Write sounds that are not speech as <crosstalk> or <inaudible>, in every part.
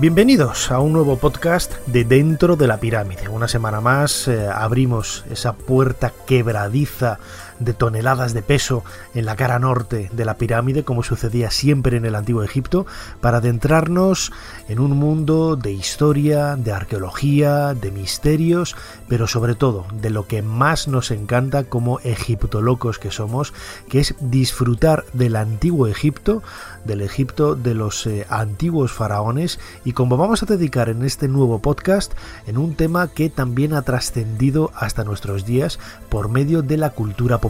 Bienvenidos a un nuevo podcast de Dentro de la Pirámide. Una semana más eh, abrimos esa puerta quebradiza de toneladas de peso en la cara norte de la pirámide, como sucedía siempre en el antiguo Egipto, para adentrarnos en un mundo de historia, de arqueología, de misterios, pero sobre todo de lo que más nos encanta como egiptolocos que somos, que es disfrutar del antiguo Egipto, del Egipto de los eh, antiguos faraones y como vamos a dedicar en este nuevo podcast en un tema que también ha trascendido hasta nuestros días por medio de la cultura popular.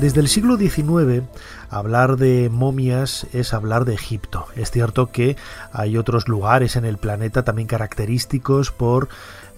Desde el siglo XIX, hablar de momias es hablar de Egipto. Es cierto que hay otros lugares en el planeta también característicos por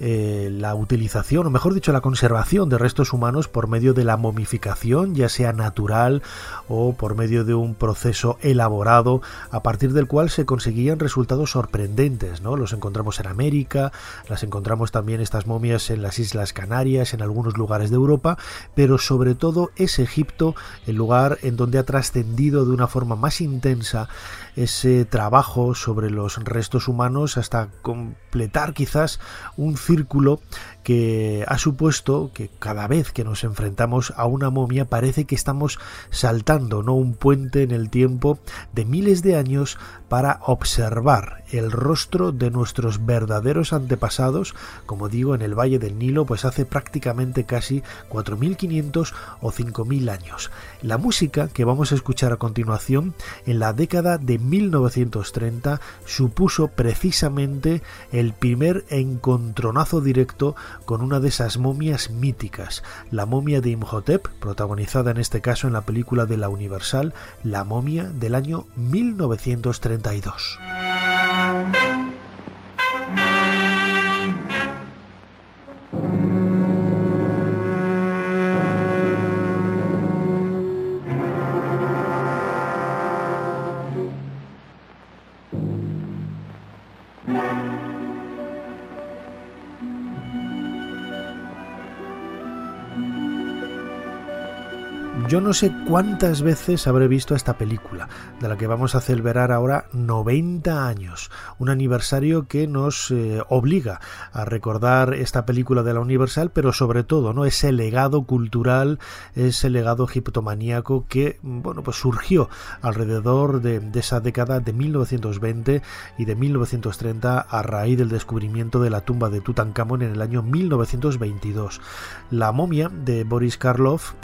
eh, la utilización, o mejor dicho, la conservación de restos humanos por medio de la momificación, ya sea natural o por medio de un proceso elaborado, a partir del cual se conseguían resultados sorprendentes. ¿no? Los encontramos en América, las encontramos también estas momias en las Islas Canarias, en algunos lugares de Europa, pero sobre todo es Egipto el lugar en donde ha trascendido de una forma más intensa ese trabajo sobre los restos humanos hasta completar quizás un círculo que ha supuesto que cada vez que nos enfrentamos a una momia parece que estamos saltando no un puente en el tiempo de miles de años para observar el rostro de nuestros verdaderos antepasados, como digo, en el Valle del Nilo, pues hace prácticamente casi 4.500 o 5.000 años. La música que vamos a escuchar a continuación, en la década de 1930, supuso precisamente el primer encontronazo directo con una de esas momias míticas, la momia de Imhotep, protagonizada en este caso en la película de la Universal, La momia del año 1932. Yo no sé cuántas veces habré visto esta película, de la que vamos a celebrar ahora 90 años, un aniversario que nos eh, obliga a recordar esta película de la Universal, pero sobre todo, ¿no? ese legado cultural, ese legado egiptomaníaco que, bueno, pues surgió alrededor de, esa década de 1920 y de 1930 a raíz del descubrimiento de la tumba de Tutankamón en el año 1922. La momia de Boris Karloff,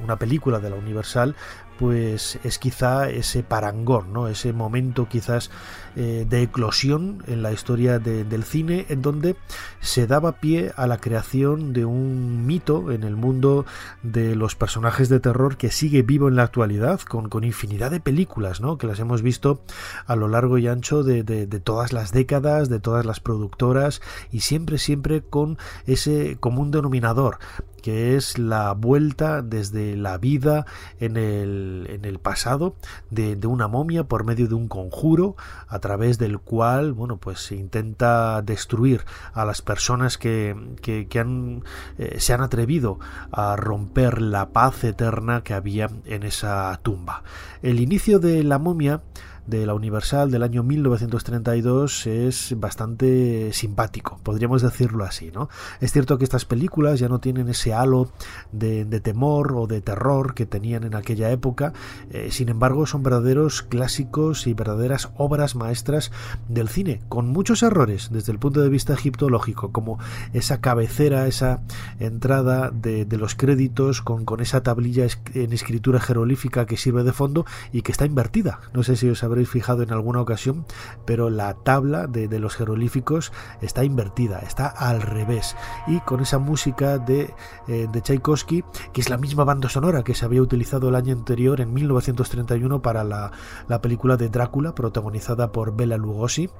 una película película de la Universal, pues es quizá ese parangón, ¿no? ese momento quizás eh, de eclosión en la historia del cine en donde se daba pie a la creación de un mito en el mundo de los personajes de terror que sigue vivo en la actualidad con, con infinidad de películas ¿no? que las hemos visto a lo largo y ancho de, de todas las décadas, de todas las productoras y siempre, siempre con ese común denominador que es la vuelta desde la vida en el, en el pasado de, una momia por medio de un conjuro a través del cual bueno pues se intenta destruir a las personas que, que, que han, eh, se han atrevido a romper la paz eterna que había en esa tumba. El inicio de la momia de la Universal del año 1932 es bastante simpático, podríamos decirlo así, ¿no? Es cierto que estas películas ya no tienen ese halo de, temor o de terror que tenían en aquella época, eh, sin embargo son verdaderos clásicos y verdaderas obras maestras del cine, con muchos errores desde el punto de vista egiptológico, como esa cabecera, esa entrada de, los créditos con, con esa tablilla en escritura jeroglífica que sirve de fondo y que está invertida. No sé si os habréis fijado en alguna ocasión, pero la tabla de, los jeroglíficos está invertida, está al revés. Y con esa música de, eh, de Tchaikovsky, que es la misma banda sonora que se había utilizado el año anterior, en 1931, para la, la película de Drácula, protagonizada por Bela Lugosi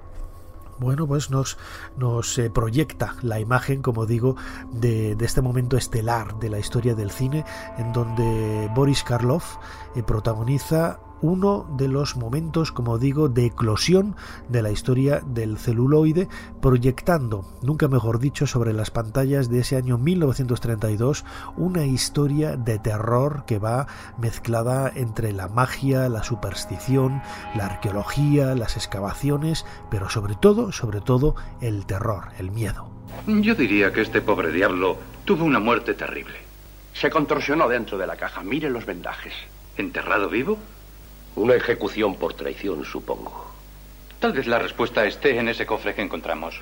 bueno, pues nos, nos eh, proyecta la imagen, como digo, de, este momento estelar de la historia del cine, en donde Boris Karloff eh, protagoniza uno de los momentos, como digo, de eclosión de la historia del celuloide, proyectando, nunca mejor dicho, sobre las pantallas de ese año 1932 una historia de terror que va mezclada entre la magia, la superstición, la arqueología, las excavaciones, pero sobre todo, sobre todo, el terror, el miedo. Yo diría que este pobre diablo tuvo una muerte terrible. Se contorsionó dentro de la caja. Mire los vendajes. ¿Enterrado vivo? Una ejecución por traición, supongo. Tal vez la respuesta esté en ese cofre que encontramos.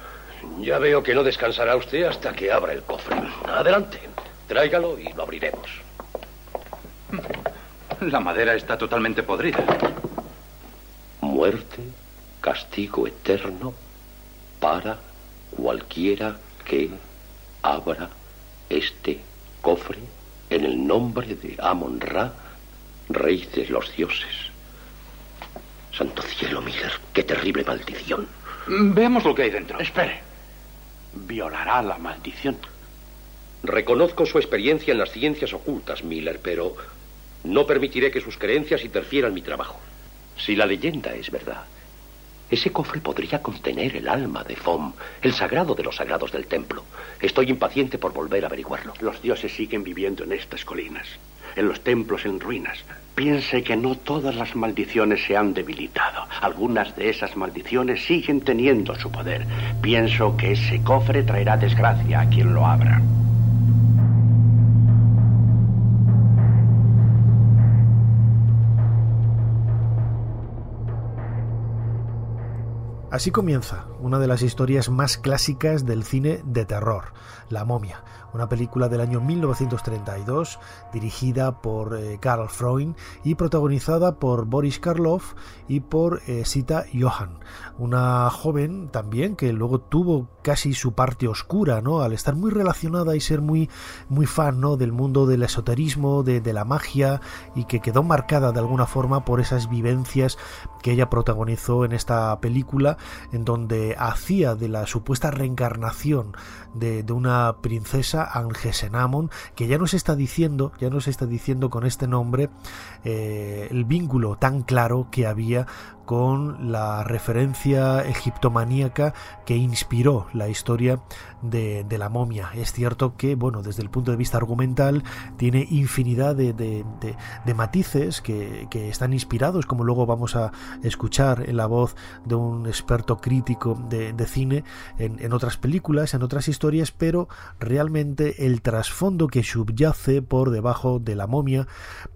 Ya veo que no descansará usted hasta que abra el cofre. Adelante, tráigalo y lo abriremos. La madera está totalmente podrida. Muerte, castigo eterno para cualquiera que abra este cofre en el nombre de Amon Ra, rey de los dioses. Santo cielo, Miller. Qué terrible maldición. Veamos lo que hay dentro. Espere. Violará la maldición. Reconozco su experiencia en las ciencias ocultas, Miller, pero no permitiré que sus creencias interfieran mi trabajo. Si la leyenda es verdad, ese cofre podría contener el alma de Fom, el sagrado de los sagrados del templo. Estoy impaciente por volver a averiguarlo. Los dioses siguen viviendo en estas colinas, en los templos en ruinas, Piense que no todas las maldiciones se han debilitado. Algunas de esas maldiciones siguen teniendo su poder. Pienso que ese cofre traerá desgracia a quien lo abra. Así comienza una de las historias más clásicas del cine de terror, La momia, una película del año 1932 dirigida por eh, Karl Freund y protagonizada por Boris Karloff y por eh, Sita Johan, una joven también que luego tuvo casi su parte oscura, ¿no? Al estar muy relacionada y ser muy muy fan, ¿no? del mundo del esoterismo, de, de la magia y que quedó marcada de alguna forma por esas vivencias que ella protagonizó en esta película en donde hacía de la supuesta reencarnación de, una princesa Angesenamon que ya nos está diciendo, ya nos está diciendo con este nombre eh, el vínculo tan claro que había con la referencia egiptomaníaca que inspiró la historia de, la momia. Es cierto que, bueno, desde el punto de vista argumental, tiene infinidad de, matices que, están inspirados, como luego vamos a escuchar en la voz de un experto crítico de, cine en, en otras películas, en otras historias, pero realmente el trasfondo que subyace por debajo de la momia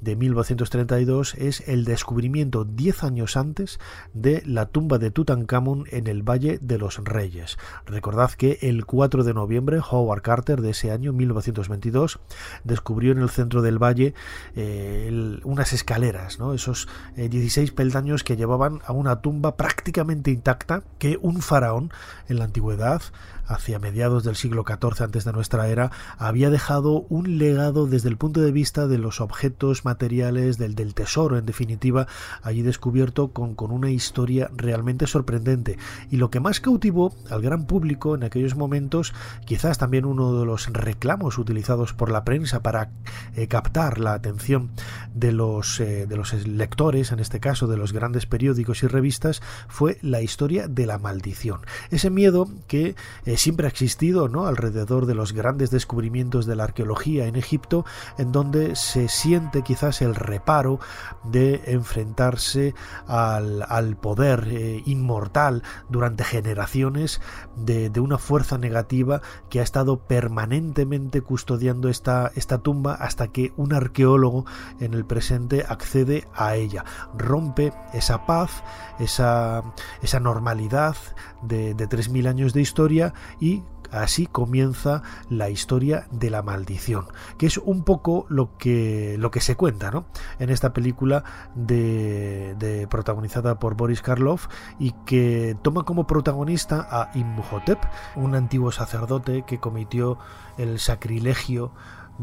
de 1932 es el descubrimiento 10 años antes de la tumba de Tutankamón en el Valle de los Reyes. Recordad que el 4 de noviembre Howard Carter de ese año 1922 descubrió en el centro del valle eh, unas escaleras, ¿no? esos 16 eh, peldaños que llevaban a una tumba prácticamente intacta que un faraón en la antigüedad hacia mediados del siglo XIV antes de nuestra era, había dejado un legado desde el punto de vista de los objetos materiales, del, tesoro en definitiva, allí descubierto con, con una historia realmente sorprendente. Y lo que más cautivó al gran público en aquellos momentos, quizás también uno de los reclamos utilizados por la prensa para eh, captar la atención de los, eh, de los lectores, en este caso de los grandes periódicos y revistas, fue la historia de la maldición. Ese miedo que eh, siempre ha existido ¿no? alrededor de los grandes descubrimientos de la arqueología en Egipto, en donde se siente quizás el reparo de enfrentarse al, poder eh, inmortal durante generaciones de, una fuerza negativa que ha estado permanentemente custodiando esta, esta tumba hasta que un arqueólogo en el presente accede a ella, rompe esa paz, esa, esa normalidad de, de 3.000 años de historia y Así comienza la historia de la maldición, que es un poco lo que, lo que se cuenta ¿no? en esta película de, protagonizada por Boris Karloff y que toma como protagonista a Imhotep, un antiguo sacerdote que cometió el sacrilegio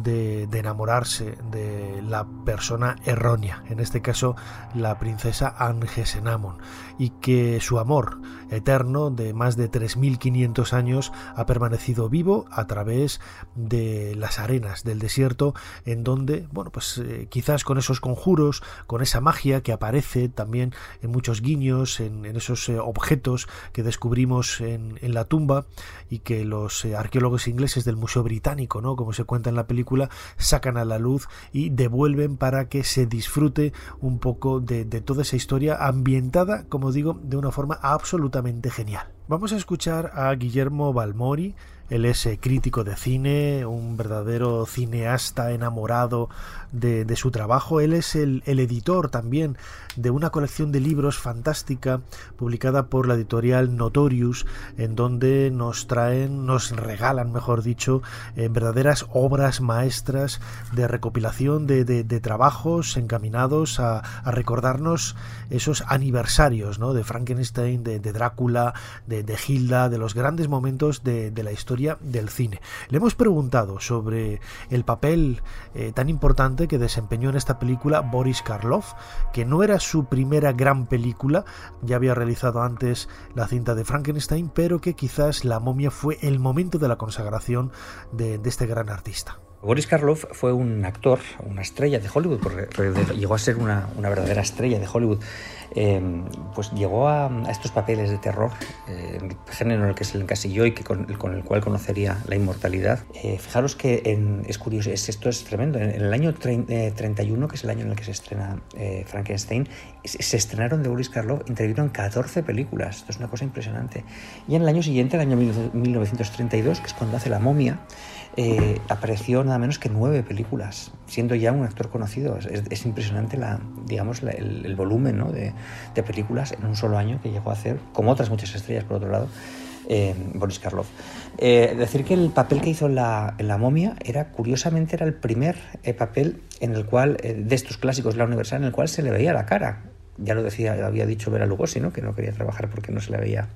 de, enamorarse de la persona errónea, en este caso la princesa Angesenamon, y que su amor eterno de más de 3.500 años ha permanecido vivo a través de las arenas del desierto, en donde, bueno, pues eh, quizás con esos conjuros, con esa magia que aparece también en muchos guiños, en, esos eh, objetos que descubrimos en, la tumba y que los eh, arqueólogos ingleses del Museo Británico, ¿no? como se cuenta en la película, sacan a la luz y devuelven para que se disfrute un poco de, de toda esa historia ambientada, como digo, de una forma absolutamente genial. Vamos a escuchar a Guillermo Balmori, él es eh, crítico de cine, un verdadero cineasta enamorado de, su trabajo. Él es el, editor también de una colección de libros fantástica publicada por la editorial Notorious, en donde nos traen, nos regalan, mejor dicho, eh, verdaderas obras maestras de recopilación de, trabajos encaminados a, recordarnos esos aniversarios ¿no? de Frankenstein, de, Drácula, de, de Hilda, de los grandes momentos de la historia del cine. Le hemos preguntado sobre el papel eh, tan importante que desempeñó en esta película Boris Karloff, que no era su primera gran película, ya había realizado antes la cinta de Frankenstein, pero que quizás La momia fue el momento de la consagración de este gran artista. Boris Karloff fue un actor, una estrella de Hollywood, porque llegó a ser una, verdadera estrella de Hollywood. Eh, pues llegó a, estos papeles de terror, eh, género en el que se le encasilló y que con, el cual conocería la inmortalidad. Eh, fijaros que es curioso, esto es tremendo. En, el año 31, que es el año en el que se estrena Frankenstein, se estrenaron de Boris Karloff, intervinieron 14 películas. Esto es una cosa impresionante. Y en el año siguiente, el año 1932, que es cuando hace La momia, eh, apareció nada menos que nueve películas, siendo ya un actor conocido. Es, impresionante la, digamos, el, volumen de, películas en un solo año que llegó a hacer, como otras muchas estrellas por otro lado, eh, Boris Karloff. Eh, decir que el papel que hizo en la, momia era, curiosamente, era el primer papel en el cual, de estos clásicos de la Universal, en el cual se le veía la cara. Ya lo decía, había dicho Vera Lugosi, ¿no? que no quería trabajar porque no se le veía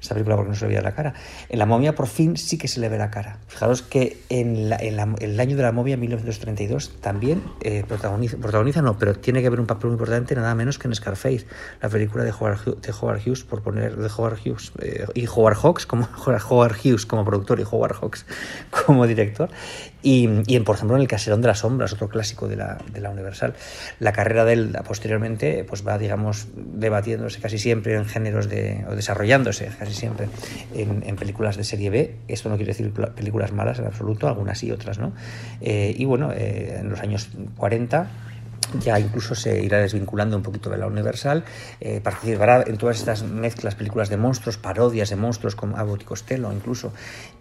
esa película porque no se le veía la cara. En La momia por fin sí que se le ve la cara. Fijaros que en, el año de La momia, 1932, también eh, protagoniza, protagoniza, no, pero tiene que ver un papel muy importante nada menos que en Scarface, la película de Howard, de Howard Hughes, por poner de Howard Hughes, eh, y Howard Hawks como <laughs> Howard Hughes como productor y Howard Hawks <laughs> como director. Y, y, por ejemplo, en El Caserón de las Sombras, otro clásico de la, de la Universal. La carrera de él posteriormente pues va, digamos, debatiéndose casi siempre en géneros de, o desarrollándose casi siempre en, películas de serie B. Esto no quiere decir películas malas en absoluto, algunas y otras no. Eh, y bueno, eh, en los años 40 ya incluso se irá desvinculando un poquito de la Universal, eh, participará en todas estas mezclas, películas de monstruos, parodias de monstruos como Abbott y Costello incluso.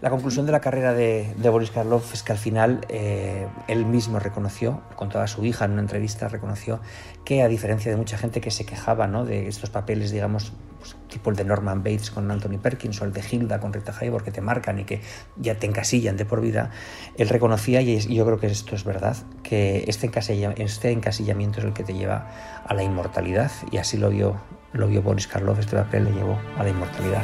La conclusión de la carrera de, Boris Karloff es que al final eh, él mismo reconoció, con toda su hija en una entrevista, reconoció que a diferencia de mucha gente que se quejaba ¿no? de estos papeles, digamos, pues, tipo el de Norman Bates con Anthony Perkins o el de Hilda con Rita Hayworth que te marcan y que ya te encasillan de por vida, él reconocía, y yo creo que esto es verdad, que este, este encasillamiento es el que te lleva a la inmortalidad y así lo vio, lo vio Boris Karloff, este papel le llevó a la inmortalidad.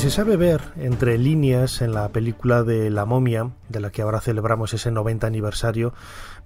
Se sabe ver entre líneas en la película de La momia, de la que ahora celebramos ese 90 aniversario,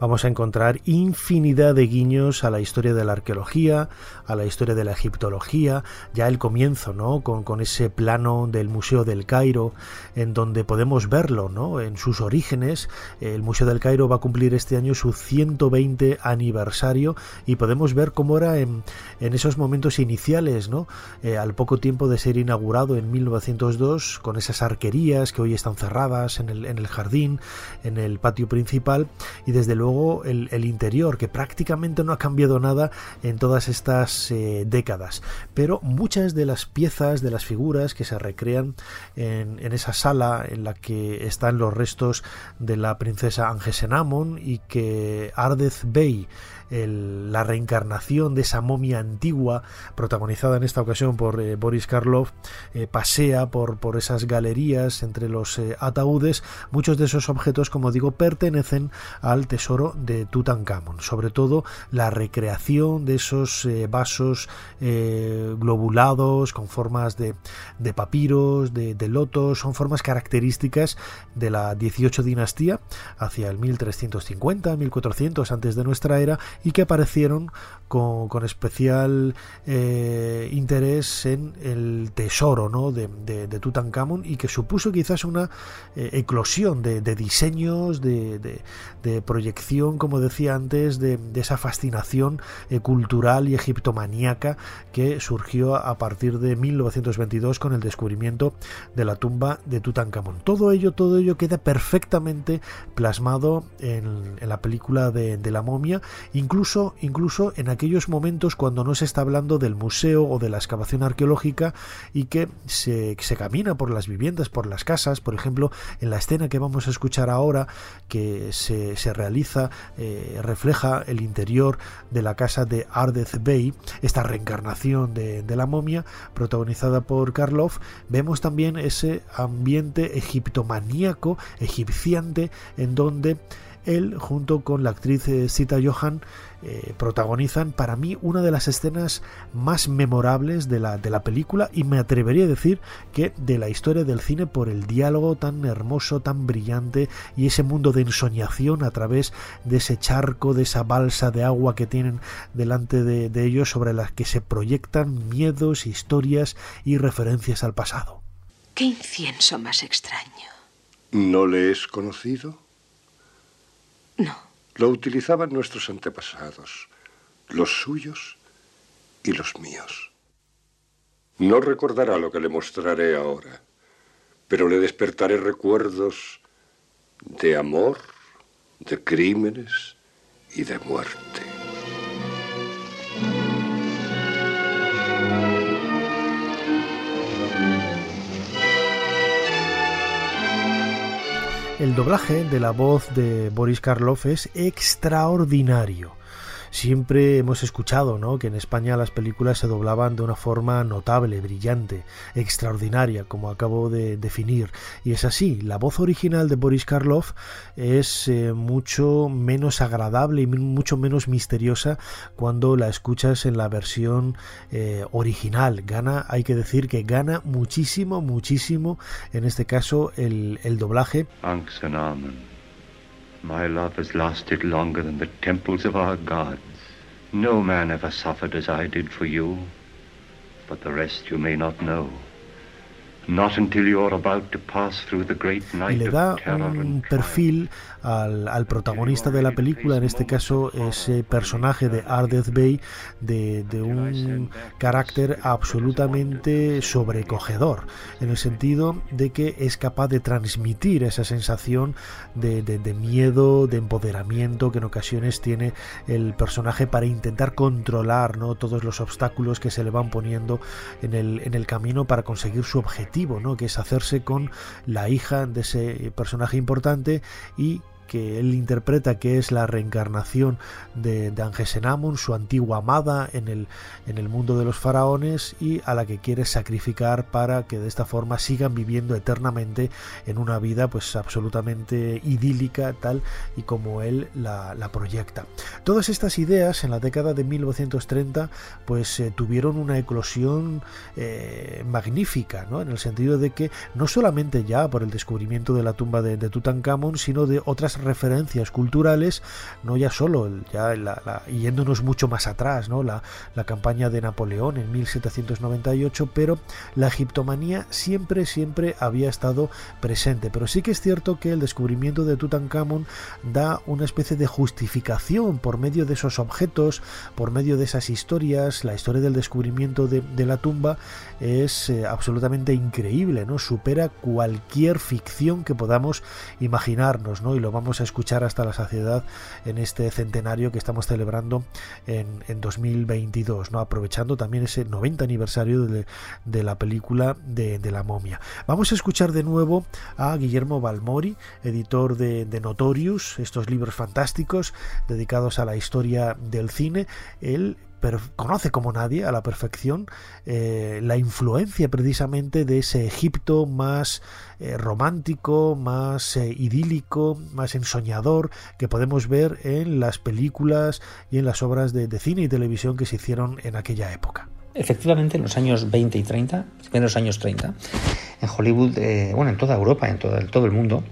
vamos a encontrar infinidad de guiños a la historia de la arqueología, a la historia de la egiptología, ya el comienzo, ¿no? Con, ese plano del Museo del Cairo, en donde podemos verlo, ¿no? En sus orígenes, el Museo del Cairo va a cumplir este año su 120 aniversario y podemos ver cómo era en, esos momentos iniciales, ¿no? Eh, al poco tiempo de ser inaugurado en 1902, con esas arquerías que hoy están cerradas en el, en el jardín, en el patio principal, y desde luego luego el, interior, que prácticamente no ha cambiado nada en todas estas eh, décadas. Pero muchas de las piezas, de las figuras que se recrean en, esa sala en la que están los restos de la princesa Angesenamon y que Ardez Bey la reencarnación de esa momia antigua, protagonizada en esta ocasión por eh, Boris Karloff, eh, pasea por, por esas galerías entre los eh, ataúdes. Muchos de esos objetos, como digo, pertenecen al tesoro de Tutankamón, sobre todo la recreación de esos vasos globulados con formas de, de papiros, de, de lotos, son formas características de la 18 dinastía hacia el 1350, 1400 antes de nuestra era y que aparecieron con, especial eh, interés en el tesoro ¿no? de, de, Tutankamón y que supuso quizás una eh, eclosión de, diseños, de, proyección, como decía antes, de, esa fascinación eh, cultural y egiptomaníaca que surgió a partir de 1922 con el descubrimiento de la tumba de Tutankamón. Todo ello, todo ello queda perfectamente plasmado en, en la película de, la momia, incluso, incluso en aquellos momentos cuando no se está hablando del museo o de la excavación arqueológica y que se, se camina por las viviendas, por las casas, por ejemplo, en la escena que vamos a escuchar ahora, que se, se realiza, eh, refleja el interior de la casa de Ardez Bey, esta reencarnación de, de la momia, protagonizada por Karloff, vemos también ese ambiente egiptomaníaco, egipciante, en donde él, junto con la actriz eh, Sita Johan, eh, protagonizan para mí una de las escenas más memorables de la, de la película y me atrevería a decir que de la historia del cine por el diálogo tan hermoso, tan brillante y ese mundo de ensoñación a través de ese charco, de esa balsa de agua que tienen delante de, de ellos sobre las que se proyectan miedos, historias y referencias al pasado. ¿Qué incienso más extraño? ¿No le es conocido? No. Lo utilizaban nuestros antepasados, los suyos y los míos. No recordará lo que le mostraré ahora, pero le despertaré recuerdos de amor, de crímenes y de muerte. El doblaje de la voz de Boris Karloff es extraordinario. Siempre hemos escuchado ¿no? que en España las películas se doblaban de una forma notable, brillante, extraordinaria, como acabo de definir. Y es así, la voz original de Boris Karloff es eh, mucho menos agradable y mucho menos misteriosa cuando la escuchas en la versión eh, original. Gana, hay que decir que gana muchísimo, muchísimo, en este caso, el, el doblaje. My love has lasted longer than the temples of our gods. No man ever suffered as I did for you, but the rest you may not know. Not until you're about to pass through the great night y le da un perfil al, protagonista de la película, en este caso ese personaje de Ardeth Bay, de, de, un carácter absolutamente sobrecogedor, en el sentido de que es capaz de transmitir esa sensación de, miedo, de empoderamiento que en ocasiones tiene el personaje para intentar controlar ¿no? todos los obstáculos que se le van poniendo en el, en el camino para conseguir su objetivo, ¿no? que es hacerse con la hija de ese personaje importante y que él interpreta que es la reencarnación de, de Angesenamon, su antigua amada en el, en el mundo de los faraones y a la que quiere sacrificar para que de esta forma sigan viviendo eternamente en una vida pues absolutamente idílica tal y como él la, proyecta. Todas estas ideas en la década de 1930 pues eh, tuvieron una eclosión eh, magnífica, ¿no? en el sentido de que no solamente ya por el descubrimiento de la tumba de, de Tutankamón, sino de otras referencias culturales, no ya solo ya yéndonos mucho más atrás, ¿no? la, la campaña de Napoleón en 1798, pero la egiptomanía siempre, siempre había estado presente. Pero sí que es cierto que el descubrimiento de Tutankamón da una especie de justificación por medio de esos objetos, por medio de esas historias, la historia del descubrimiento de, la tumba es eh, absolutamente increíble, ¿no? Supera cualquier ficción que podamos imaginarnos, ¿no? Y lo vamos a escuchar hasta la saciedad en este centenario que estamos celebrando en, 2022, ¿no? Aprovechando también ese 90 aniversario de, la película de, la momia. Vamos a escuchar de nuevo a Guillermo Balmori, editor de, de Notorious, estos libros fantásticos dedicados a la historia del cine. Él conoce como nadie a la perfección eh, la influencia precisamente de ese Egipto más eh, romántico, más eh, idílico, más ensoñador que podemos ver en las películas y en las obras de, cine y televisión que se hicieron en aquella época. Efectivamente, en los años 20 y 30, en los años 30, en Hollywood, bueno, en toda Europa, en todo, en todo el mundo,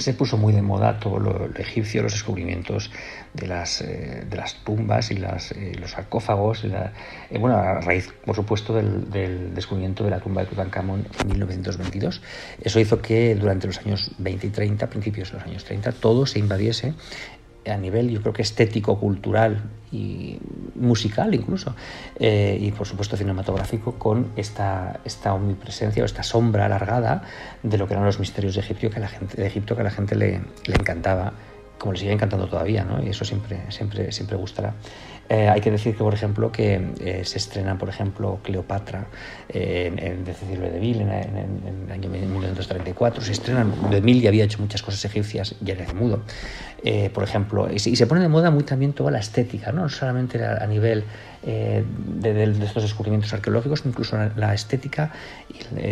se puso muy de moda todo lo, egipcio, los descubrimientos de las, eh, de las tumbas y las, eh, los sarcófagos, eh, bueno, a raíz, por supuesto, del, descubrimiento de la tumba de Tutankamón en 1922. Eso hizo que durante los años 20 y 30, principios de los años 30, todo se invadiese a nivel, yo creo que estético, cultural y musical incluso, y por supuesto cinematográfico, con esta, esta omnipresencia o esta sombra alargada de lo que eran los misterios de Egipto que a la gente, de Egipto que a la gente le, le encantaba, como le sigue encantando todavía, ¿no? y eso siempre, siempre, siempre gustará. Eh, hay que decir que, por ejemplo, que eh, se estrena, por ejemplo, Cleopatra eh, en, de Cecilio de Vil en, el año 1934. Se estrenan, de Mil ya había hecho muchas cosas egipcias, ya era de mudo, por ejemplo. Y, se pone de moda muy también toda la estética, no solamente a, nivel de, estos descubrimientos arqueológicos, incluso la estética,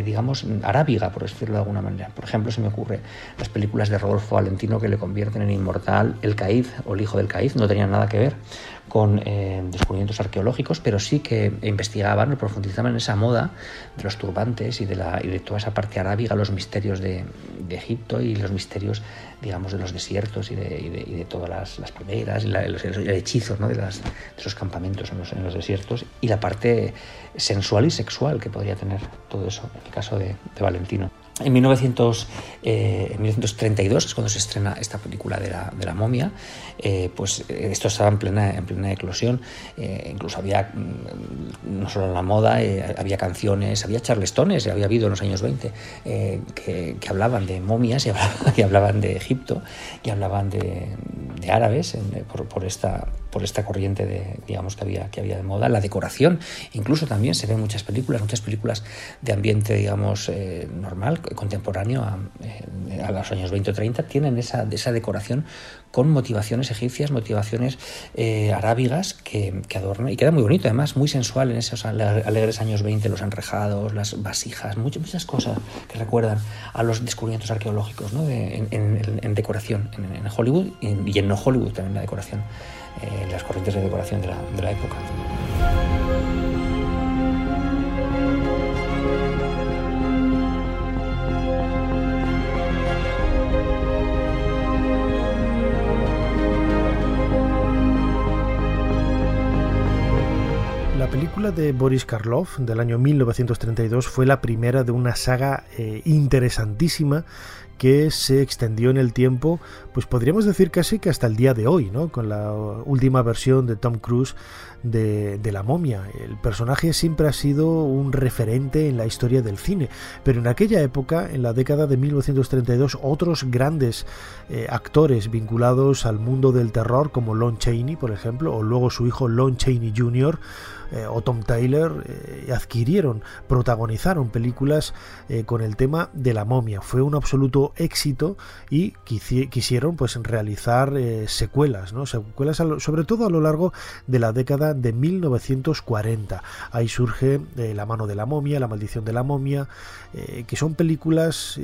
digamos, arábiga, por decirlo de alguna manera. Por ejemplo, se me ocurre las películas de Rodolfo Valentino que le convierten en inmortal el Caíz o el hijo del Caíz, no tenían nada que ver con eh, descubrimientos arqueológicos, pero sí que investigaban, profundizaban en esa moda de los turbantes y de, la, y de toda esa parte arábiga, los misterios de, Egipto y los misterios, digamos, de los desiertos y de, y de todas las, las palmeras, y los, el hechizo ¿no? de, las, de, esos campamentos en los, en los, desiertos y la parte sensual y sexual que podría tener todo eso, en el caso de Valentino. En, 1900, eh, en 1932 es cuando se estrena esta película de la, de la momia, eh, pues eh, esto estaba en plena, en plena eclosión, incluso había, mm, no solo en la moda, había canciones, había charlestones, había habido en los años 20, que, hablaban de momias <laughs> y hablaban, de Egipto y hablaban de, de árabes por, esta, por esta corriente de, digamos, que había, que había de moda, la decoración, incluso también se ven muchas películas, muchas películas de ambiente, digamos, normal, contemporáneo eh, a, los años 20 o 30 tienen esa, esa decoración con motivaciones egipcias, motivaciones eh, arábigas que, que, adornan y queda muy bonito, además muy sensual en esos alegres años 20, los enrejados, las vasijas, muchas, muchas cosas que recuerdan a los descubrimientos arqueológicos ¿no? en, decoración en, Hollywood y en, no Hollywood también la decoración, eh, las corrientes de decoración de la, época. La película de Boris Karloff del año 1932 fue la primera de una saga eh, interesantísima que se extendió en el tiempo, pues podríamos decir casi que hasta el día de hoy, ¿no? Con la última versión de Tom Cruise de, la momia. El personaje siempre ha sido un referente en la historia del cine, pero en aquella época, en la década de 1932, otros grandes eh, actores vinculados al mundo del terror, como Lon Chaney, por ejemplo, o luego su hijo Lon Chaney Jr., eh, o Tom Taylor eh, adquirieron, protagonizaron películas con el tema de la momia. Fue un absoluto éxito y quisieron pues realizar eh, secuelas, ¿no? Secuelas sobre todo a lo largo de la década de 1940. Ahí surge eh, La mano de la momia, La maldición de la momia, eh, que son películas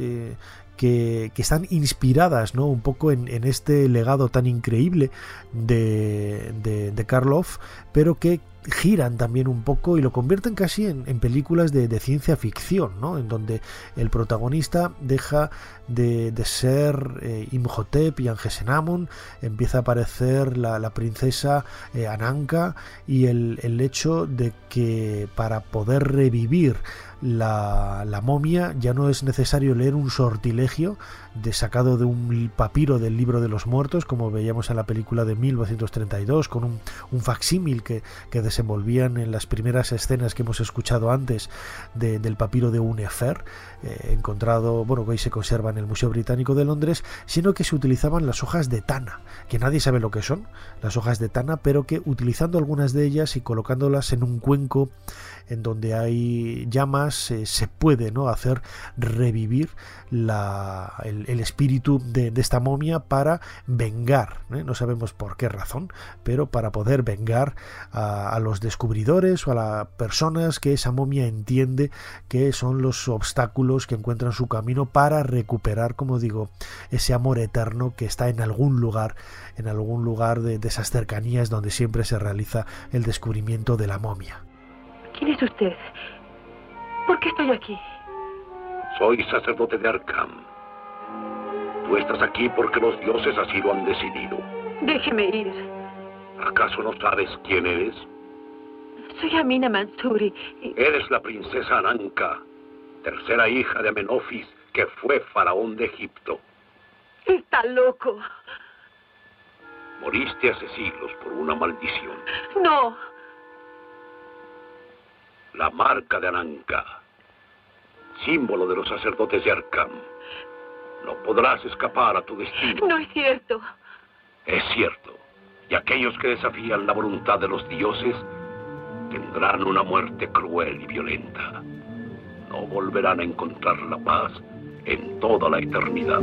que, están inspiradas ¿no? un poco en, este legado tan increíble de, de, de Karloff, pero que giran también un poco y lo convierten casi en, películas de, ciencia ficción, ¿no? en donde el protagonista deja de, ser eh, Imhotep y Angesenamon, empieza a aparecer la, princesa eh, Ananka y el, hecho de que para poder revivir la, momia ya no es necesario leer un sortilegio de sacado de un papiro del libro de los muertos, como veíamos en la película de 1932, con un, un facsímil que, que, desenvolvían en las primeras escenas que hemos escuchado antes del papiro de Unefer, eh, encontrado, bueno, que hoy se conserva en el Museo Británico de Londres, sino que se utilizaban las hojas de tana, que nadie sabe lo que son, las hojas de tana, pero que utilizando algunas de ellas y colocándolas en un cuenco en donde hay llamas, eh, se puede ¿no? hacer revivir la, el, espíritu de, esta momia para vengar, ¿eh? no sabemos por qué razón, pero para poder vengar a, los descubridores o a las personas que esa momia entiende que son los obstáculos que encuentran su camino para recuperar, como digo, ese amor eterno que está en algún lugar, en algún lugar de esas cercanías donde siempre se realiza el descubrimiento de la momia. ¿Quién es usted? ¿Por qué estoy aquí? Soy sacerdote de Arkham. Tú estás aquí porque los dioses así lo han decidido. Déjeme ir. ¿Acaso no sabes quién eres? Soy Amina Mansuri. Eres la princesa Ananka, tercera hija de Amenofis, que fue faraón de Egipto. Está loco. Moriste hace siglos por una maldición. No. La marca de Ananka, símbolo de los sacerdotes de Arkham. No podrás escapar a tu destino. No es cierto. Es cierto. Y aquellos que desafían la voluntad de los dioses tendrán una muerte cruel y violenta. No volverán a encontrar la paz en toda la eternidad.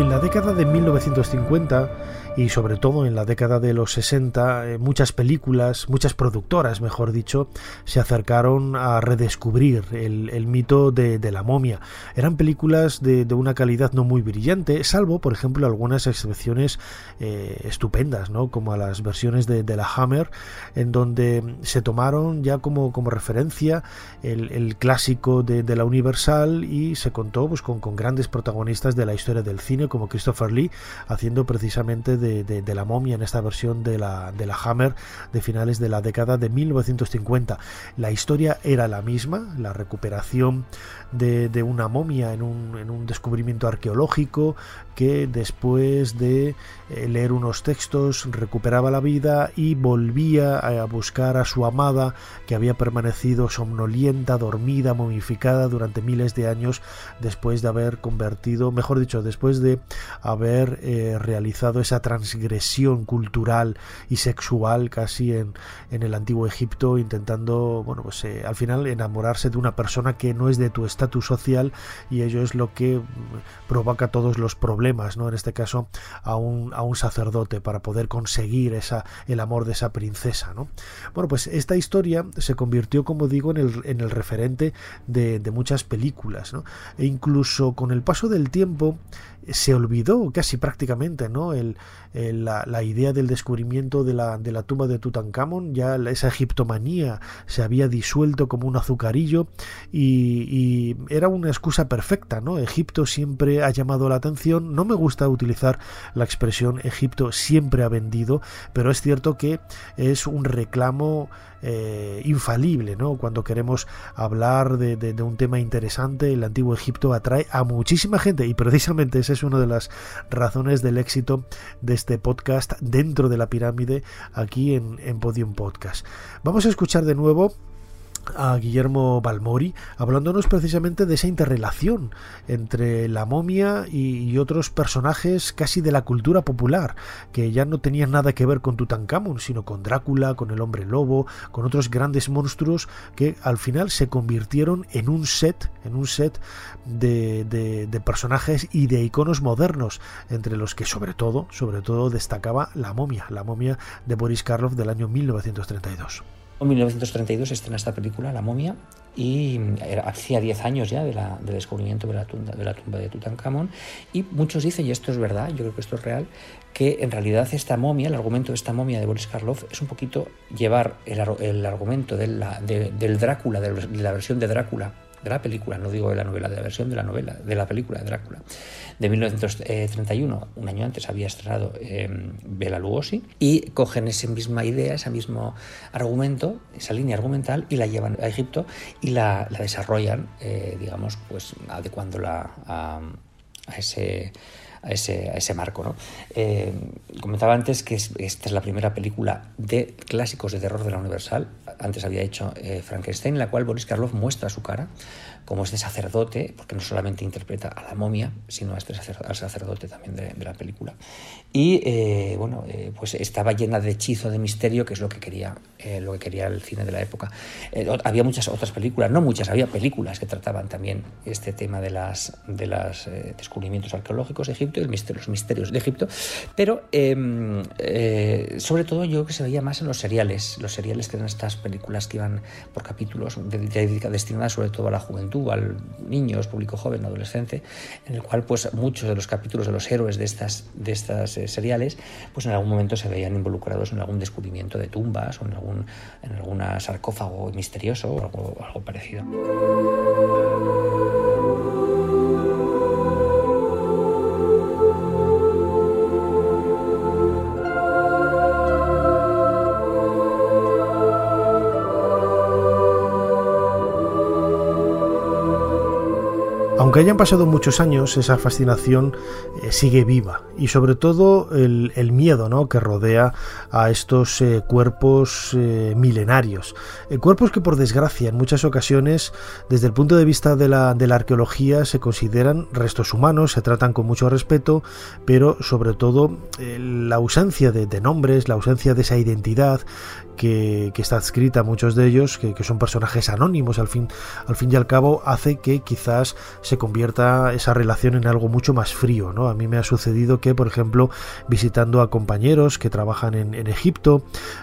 En la década de 1950 y sobre todo en la década de los 60 eh, muchas películas, muchas productoras mejor dicho, se acercaron a redescubrir el, mito de, la momia. Eran películas de, una calidad no muy brillante, salvo por ejemplo algunas excepciones eh, estupendas, ¿no? como las versiones de, la Hammer, en donde se tomaron ya como, como referencia el, clásico de, la Universal y se contó pues, con grandes protagonistas de la historia del cine como Christopher Lee haciendo precisamente de, la momia en esta versión de la, de la Hammer de finales de la década de 1950. La historia era la misma, la recuperación de, una momia en un, en un, descubrimiento arqueológico que después de eh, leer unos textos recuperaba la vida y volvía a buscar a su amada que había permanecido somnolienta, dormida, momificada durante miles de años después de haber convertido, mejor dicho, después de haber eh, realizado esa transgresión cultural y sexual casi en, en el antiguo Egipto intentando, bueno, pues eh, al final enamorarse de una persona que no es de tu estatus social y ello es lo que provoca todos los problemas, ¿no? En este caso a un, a un sacerdote para poder conseguir esa, el amor de esa princesa, ¿no? Bueno, pues esta historia se convirtió, como digo, en el, en el referente de, de muchas películas, ¿no? E incluso con el paso del tiempo se olvidó casi prácticamente ¿no? El, la, idea del descubrimiento de la, de la tumba de Tutankamón, ya esa egiptomanía se había disuelto como un azucarillo y, era una excusa perfecta. ¿no? Egipto siempre ha llamado la atención, no me gusta utilizar la expresión Egipto siempre ha vendido, pero es cierto que es un reclamo eh, infalible, ¿no? Cuando queremos hablar de, un tema interesante, el antiguo Egipto atrae a muchísima gente y precisamente esa es una de las razones del éxito de este podcast dentro de la pirámide aquí en, en Podium Podcast. Vamos a escuchar de nuevo a Guillermo Balmori, hablándonos precisamente de esa interrelación entre la momia y, otros personajes casi de la cultura popular, que ya no tenían nada que ver con Tutankamón, sino con Drácula, con el hombre lobo, con otros grandes monstruos que al final se convirtieron en un set, en un set de, de personajes y de iconos modernos, entre los que sobre todo, sobre todo destacaba la momia, la momia de Boris Karloff del año 1932. En 1932 estrena esta película, La momia, y hacía 10 años ya del descubrimiento de la, tumba, de la tumba de Tutankamón. Y muchos dicen, y esto es verdad, yo creo que esto es real, que en realidad esta momia, el argumento de esta momia de Boris Karloff, es un poquito llevar el, argumento de del Drácula, de la versión de Drácula de la película, no digo de la novela, de la versión de la novela, de la película de Drácula, de 1931, un año antes había estrenado eh, Bela Lugosi, y cogen esa misma idea, ese mismo argumento, esa línea argumental, y la llevan a Egipto y la, desarrollan, eh, digamos, pues adecuándola a, a ese a ese, ese marco. ¿no? Eh, comentaba antes que esta es la primera película de clásicos de terror de la Universal. Antes había hecho eh, Frankenstein, en la cual Boris Karloff muestra su cara como este sacerdote, porque no solamente interpreta a la momia, sino a este al sacerdote también de, la película. Y eh, bueno, eh, pues estaba llena de hechizo, de misterio, que es lo que quería, eh, lo que quería el cine de la época. había muchas otras películas, no muchas, había películas que trataban también este tema de las de los descubrimientos arqueológicos de Egipto y los misterios de Egipto, pero em, sobre todo yo creo que se veía más en los seriales, los seriales que eran estas películas que iban por capítulos destinadas sobre todo a la juventud al niños, público joven, adolescente, en el cual pues muchos de los capítulos de los héroes de estas, de estas eh, seriales pues en algún momento se veían involucrados en algún descubrimiento de tumbas o en algún en algún sarcófago misterioso o algo, algo parecido. Aunque hayan pasado muchos años, esa fascinación eh, sigue viva y sobre todo el, miedo ¿no? que rodea a estos eh, cuerpos eh, milenarios. cuerpos que por desgracia en muchas ocasiones desde el punto de vista de la, arqueología se consideran restos humanos, se tratan con mucho respeto, pero sobre todo la ausencia de, de nombres, la ausencia de esa identidad que, está adscrita a muchos de ellos, que, son personajes anónimos al fin, al fin y al cabo, hace que quizás se convierta esa relación en algo mucho más frío. ¿no? A mí me ha sucedido que, por ejemplo, visitando a compañeros que trabajan en, Egipto,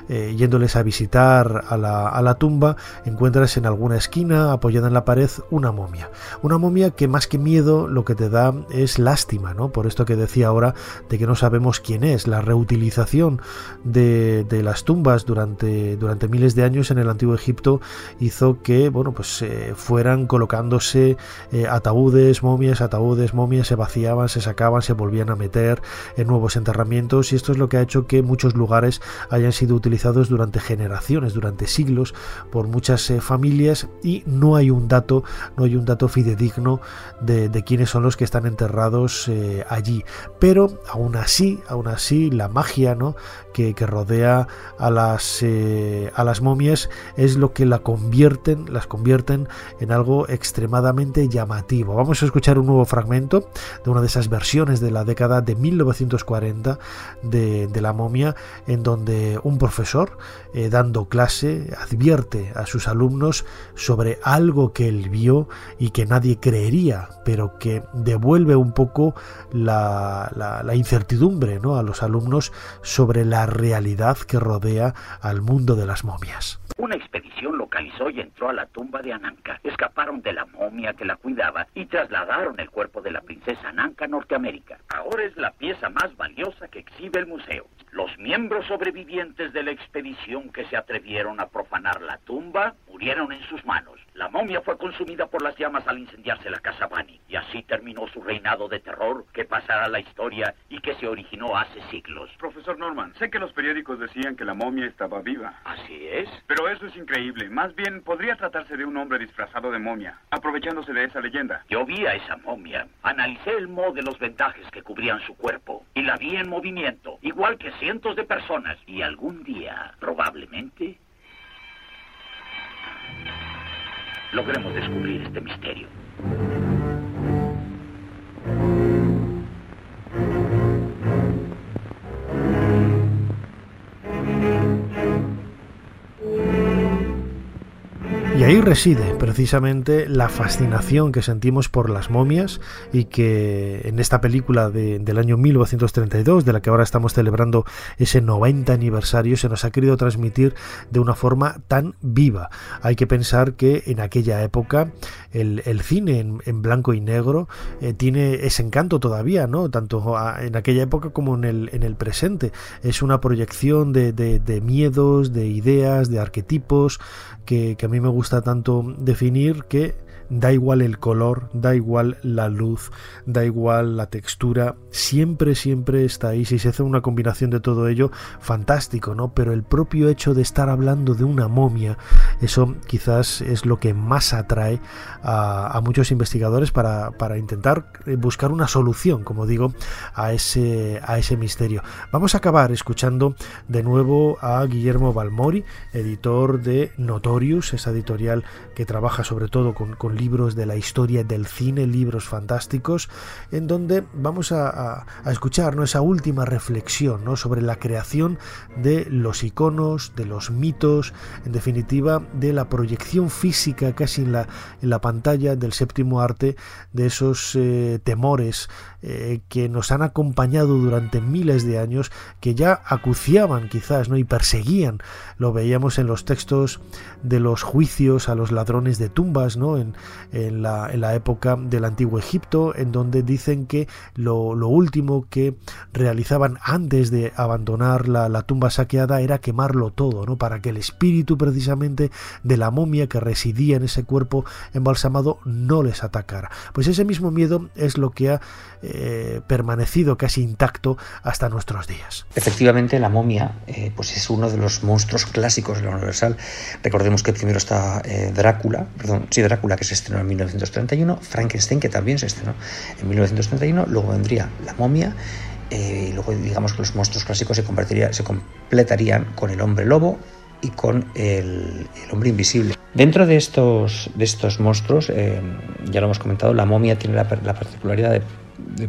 eh, yéndoles a visitar a la, tumba, encuentras en alguna esquina, apoyada en la pared, una momia. Una momia que más que miedo lo que te da es lástima, ¿no? Por esto que decía ahora de que no sabemos quién es, la reutilización de, las tumbas durante durante, miles de años en el antiguo Egipto hizo que bueno pues eh, fueran colocándose eh, ataúdes, momias, ataúdes, momias, se vaciaban, se sacaban, se volvían a meter en nuevos enterramientos y esto es lo que ha hecho que muchos lugares hayan sido utilizados durante generaciones, durante siglos por muchas eh, familias y no hay un dato, no hay un dato fidedigno de, quiénes son los que están enterrados allí. Pero aún así, aún así la magia ¿no? que, que rodea a las a las momias es lo que la convierten, las convierten en algo extremadamente llamativo. Vamos a escuchar un nuevo fragmento de una de esas versiones de la década de 1940 de, la momia, en donde un profesor, eh, dando clase, advierte a sus alumnos sobre algo que él vio y que nadie creería, pero que devuelve un poco la, incertidumbre ¿no? a los alumnos sobre la realidad que rodea al mundo de las momias. Una expedición localizó y entró a la tumba de Ananka. Escaparon de la momia que la cuidaba y trasladaron el cuerpo de la princesa Ananka a Norteamérica. Ahora es la pieza más valiosa que exhibe el museo. Los miembros sobrevivientes de la expedición que se atrevieron a profanar la tumba murieron en sus manos. La momia fue consumida por las llamas al incendiarse la casa Bani, y así terminó su reinado de terror que pasará a la historia y que se originó hace siglos. Profesor Norman, sé que los periódicos decían que la momia estaba viva. Así es. Pero eso es increíble. Más bien, podría tratarse de un hombre disfrazado de momia, aprovechándose de esa leyenda. Yo vi a esa momia, analicé el modo de los vendajes que cubrían su cuerpo, y la vi en movimiento, igual que cientos de personas, y algún día, probablemente, logremos descubrir este misterio. Ahí reside precisamente la fascinación que sentimos por las momias y que en esta película del año 1932, de la que ahora estamos celebrando ese 90 aniversario, se nos ha querido transmitir de una forma tan viva. Hay que pensar que en aquella época el, cine en, blanco y negro eh, tiene ese encanto todavía, ¿no? Tanto en aquella época como en el, en el presente. Es una proyección de, de miedos, de ideas, de arquetipos, que, a mí me gusta tanto definir que da igual el color, da igual la luz, da igual la textura, siempre, siempre está ahí. Si se hace una combinación de todo ello, fantástico, ¿no? Pero el propio hecho de estar hablando de una momia, eso quizás es lo que más atrae a, muchos investigadores para, intentar buscar una solución, como digo, a ese, a ese misterio. Vamos a acabar escuchando de nuevo a Guillermo Balmori, editor de Notorious, esa editorial que trabaja sobre todo con libros de la historia del cine, libros fantásticos, en donde vamos a, escuchar esa última reflexión ¿no? sobre la creación de los iconos, de los mitos, en definitiva, de la proyección física casi en la, en la pantalla del séptimo arte, de esos eh, temores eh, que nos han acompañado durante miles de años, que ya acuciaban quizás ¿no? y perseguían. Lo veíamos en los textos de los juicios a los ladrones de tumbas, ¿no? en, la, en la época del antiguo Egipto, en donde dicen que lo, lo último que realizaban antes de abandonar la, la, tumba saqueada era quemarlo todo, ¿no? para que el espíritu precisamente de la momia que residía en ese cuerpo embalsamado no les atacara. Pues ese mismo miedo es lo que ha eh, permanecido casi intacto hasta nuestros días. Efectivamente, la momia eh, pues es uno de los monstruos clásicos de la Universal. Recordemos que primero está eh, Drácula, perdón, sí, Drácula que se estrenó en 1931, Frankenstein que también se estrenó en 1931, luego vendría la momia y luego digamos que los monstruos clásicos se, completarían con el hombre lobo y con el, hombre invisible. Dentro de estos, de estos monstruos, ya lo hemos comentado, la momia tiene la particularidad de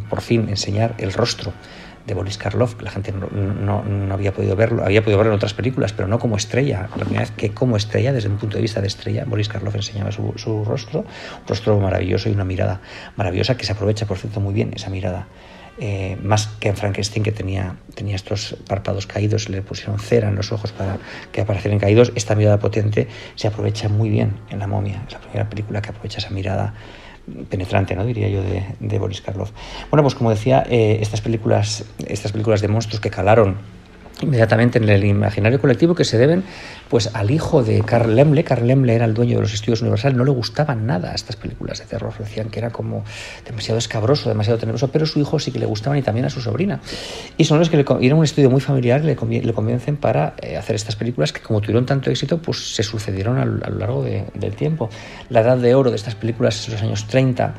por fin enseñar el rostro de Boris Karloff, la gente no, no, había podido verlo, había podido verlo en otras películas, pero no como estrella. La primera vez que como estrella, desde un punto de vista de estrella, Boris Karloff enseñaba su, su rostro, un rostro maravilloso y una mirada maravillosa que se aprovecha, por cierto, muy bien esa mirada. Eh, más que en Frankenstein que tenía, tenía estos párpados caídos, le pusieron cera en los ojos para que aparecieran caídos, esta mirada potente se aprovecha muy bien en La momia, es la primera película que aprovecha esa mirada penetrante, ¿no? diría yo, de, Boris Karloff. Bueno, pues como decía, eh, estas, películas, estas películas de monstruos que calaron inmediatamente en el imaginario colectivo que se deben pues al hijo de Carl Lemle. Carl Lemle era el dueño de los estudios Universal, no le gustaban nada estas películas de terror, decían que era como demasiado escabroso, demasiado tenebroso, pero su hijo sí que le gustaban y también a su sobrina. Y son los que le, era un estudio muy familiar, le, le convencen para eh, hacer estas películas que como tuvieron tanto éxito, pues se sucedieron a, lo largo del tiempo. La edad de oro de estas películas es los años 30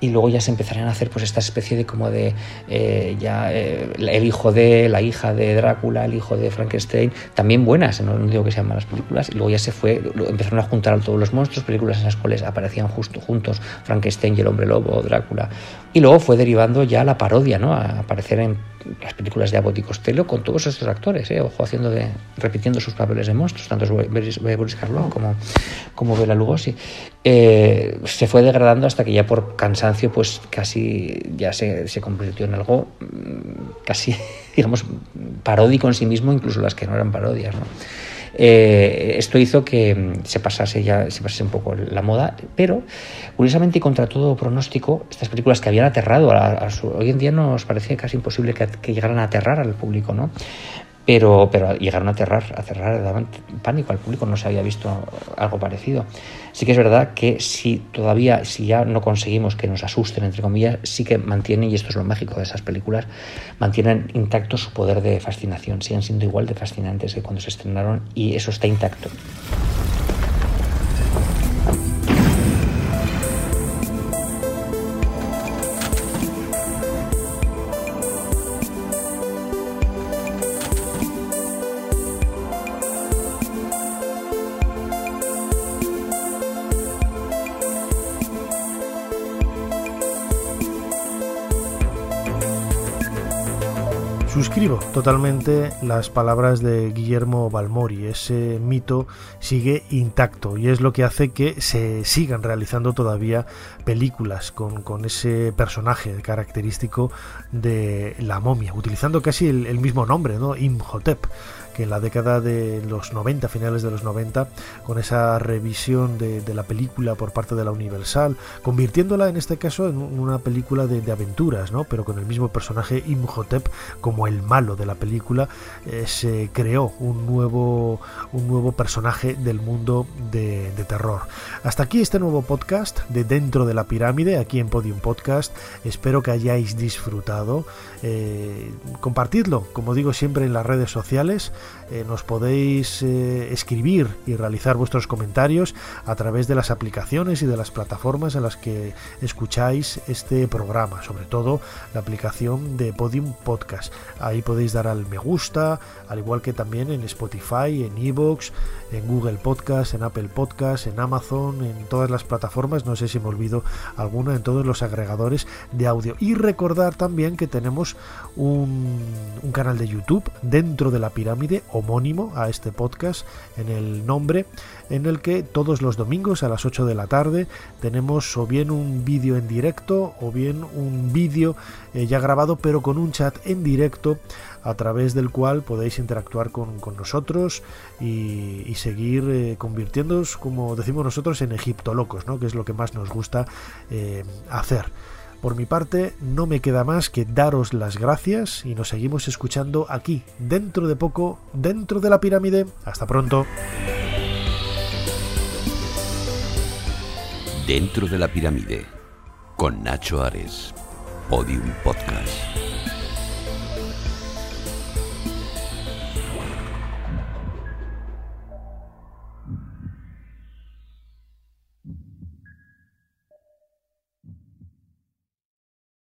y luego ya se empezarían a hacer pues esta especie de como de eh, ya eh, el hijo de la hija de Drácula el hijo de Frankenstein también buenas no, digo que sean malas películas y luego ya se fue empezaron a juntar a todos los monstruos películas en las cuales aparecían justo juntos Frankenstein y el hombre lobo Drácula y luego fue derivando ya la parodia no a aparecer en las películas de Abbott y Costello con todos estos actores, ¿eh? ojo, haciendo de, repitiendo sus papeles de monstruos, tanto Boris, Boris Karloff como, como Bela Lugosi. Eh, se fue degradando hasta que ya por cansancio, pues casi ya se, se convirtió en algo mm, casi, <laughs> digamos, paródico en sí mismo, incluso las que no eran parodias. ¿no? Eh, esto hizo que mm, se pasase ya se pasase un poco la moda, pero curiosamente y contra todo pronóstico, estas películas que habían aterrado a, hoy en día nos parece casi imposible que, llegaran a aterrar al público, ¿no? Pero, pero llegaron a aterrar, a cerrar, daban pánico al público, no se había visto algo parecido. Sí que es verdad que si todavía, si ya no conseguimos que nos asusten, entre comillas, sí que mantienen, y esto es lo mágico de esas películas, mantienen intacto su poder de fascinación, siguen siendo igual de fascinantes que cuando se estrenaron y eso está intacto. Suscribo totalmente las palabras de Guillermo Balmori. Ese mito sigue intacto y es lo que hace que se sigan realizando todavía películas con, con ese personaje característico de la momia, utilizando casi el, el mismo nombre, ¿no? Imhotep que en la década de los 90, finales de los 90, con esa revisión de, la película por parte de la Universal, convirtiéndola en este caso en una película de, aventuras, ¿no? pero con el mismo personaje Imhotep como el malo de la película, eh, se creó un nuevo, un nuevo personaje del mundo de, terror. Hasta aquí este nuevo podcast de Dentro de la Pirámide, aquí en Podium Podcast. Espero que hayáis disfrutado. Eh, compartidlo, como digo siempre, en las redes sociales. Eh, nos podéis eh, escribir y realizar vuestros comentarios a través de las aplicaciones y de las plataformas en las que escucháis este programa, sobre todo la aplicación de Podium Podcast. Ahí podéis dar al me gusta, al igual que también en Spotify, en Evox, en Google Podcast, en Apple Podcast, en Amazon, en todas las plataformas, no sé si me olvido alguna, en todos los agregadores de audio. Y recordar también que tenemos un, un canal de YouTube dentro de la pirámide homónimo a este podcast en el nombre, en el que todos los domingos a las 8 de la tarde tenemos o bien un vídeo en directo o bien un vídeo eh, ya grabado pero con un chat en directo a través del cual podéis interactuar con, nosotros y, seguir eh, convirtiéndoos, como decimos nosotros, en egiptolocos, ¿no? que es lo que más nos gusta eh, hacer. Por mi parte, no me queda más que daros las gracias y nos seguimos escuchando aquí, dentro de poco, dentro de la pirámide. Hasta pronto. Dentro de la pirámide, con Nacho Ares, Podium Podcast.